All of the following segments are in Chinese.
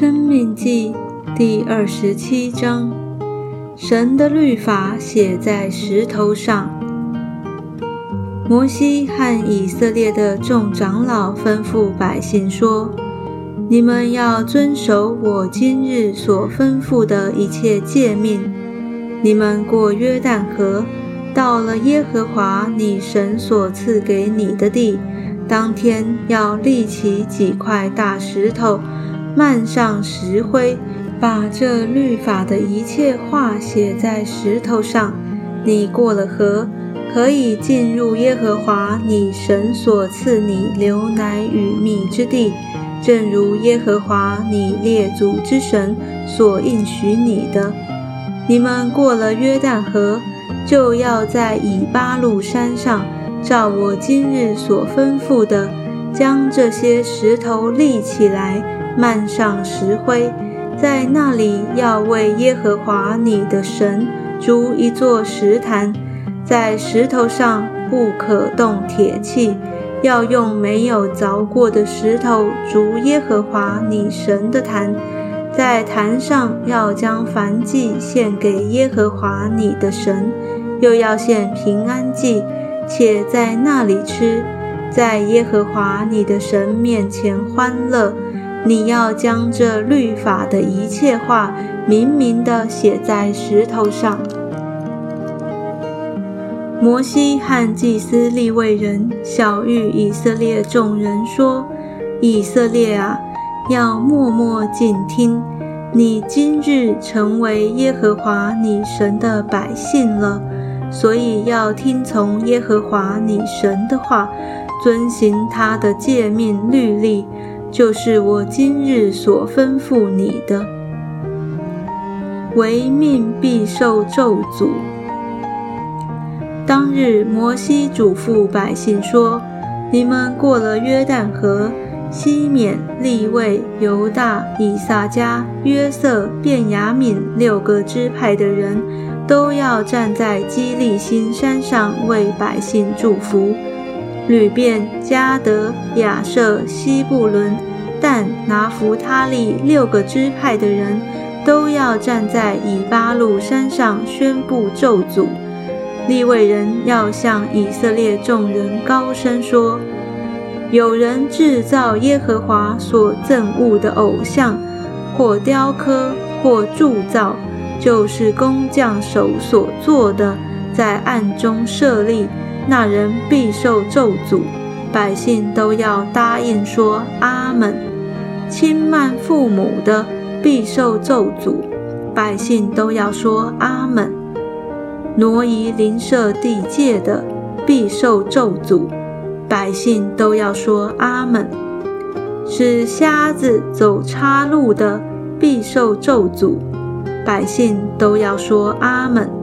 生命记第二十七章：神的律法写在石头上。摩西和以色列的众长老吩咐百姓说：“你们要遵守我今日所吩咐的一切诫命。你们过约旦河，到了耶和华你神所赐给你的地，当天要立起几块大石头。”漫上石灰，把这律法的一切话写在石头上。你过了河，可以进入耶和华你神所赐你流奶与蜜之地，正如耶和华你列祖之神所应许你的。你们过了约旦河，就要在以巴路山上，照我今日所吩咐的，将这些石头立起来。漫上石灰，在那里要为耶和华你的神筑一座石坛，在石头上不可动铁器，要用没有凿过的石头筑耶和华你神的坛，在坛上要将燔祭献给耶和华你的神，又要献平安祭，且在那里吃，在耶和华你的神面前欢乐。你要将这律法的一切话明明的写在石头上。摩西和祭司立位人小谕以色列众人说：“以色列啊，要默默静听。你今日成为耶和华你神的百姓了，所以要听从耶和华你神的话，遵行他的诫命律例。”就是我今日所吩咐你的，为命必受咒诅。当日，摩西嘱咐百姓说：“你们过了约旦河，西缅、利位、犹大、以撒加、约瑟、便雅悯六个支派的人，都要站在基利心山上为百姓祝福。”吕便、加德、亚瑟、西布伦、但、拿弗他利六个支派的人都要站在以巴路山上宣布咒诅。利未人要向以色列众人高声说：“有人制造耶和华所憎恶的偶像，或雕刻，或铸造，就是工匠手所做的，在暗中设立。”那人必受咒诅，百姓都要答应说阿门。轻慢父母的必受咒诅，百姓都要说阿门。挪移邻舍地界的必受咒诅，百姓都要说阿门。使瞎子走岔路的必受咒诅，百姓都要说阿门。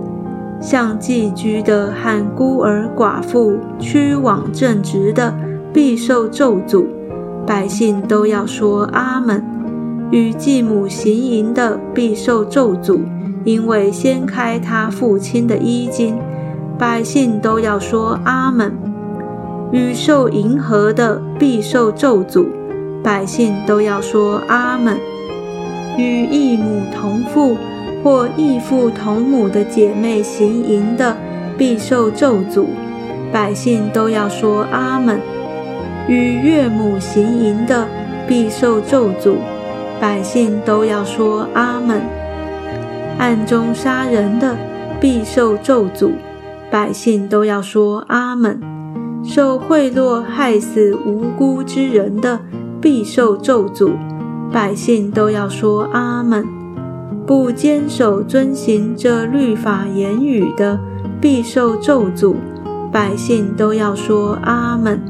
像寄居的和孤儿寡妇屈枉正直的，必受咒诅。百姓都要说阿门。与继母行淫的，必受咒诅，因为掀开他父亲的衣襟。百姓都要说阿门。与受银河的，必受咒诅。百姓都要说阿门。与异母同父。或异父同母的姐妹行淫的，必受咒诅。百姓都要说阿门。与岳母行淫的，必受咒诅。百姓都要说阿门。暗中杀人的，必受咒诅。百姓都要说阿门。受贿赂害死无辜之人的，必受咒诅。百姓都要说阿门。不坚守遵行这律法言语的，必受咒诅。百姓都要说阿门。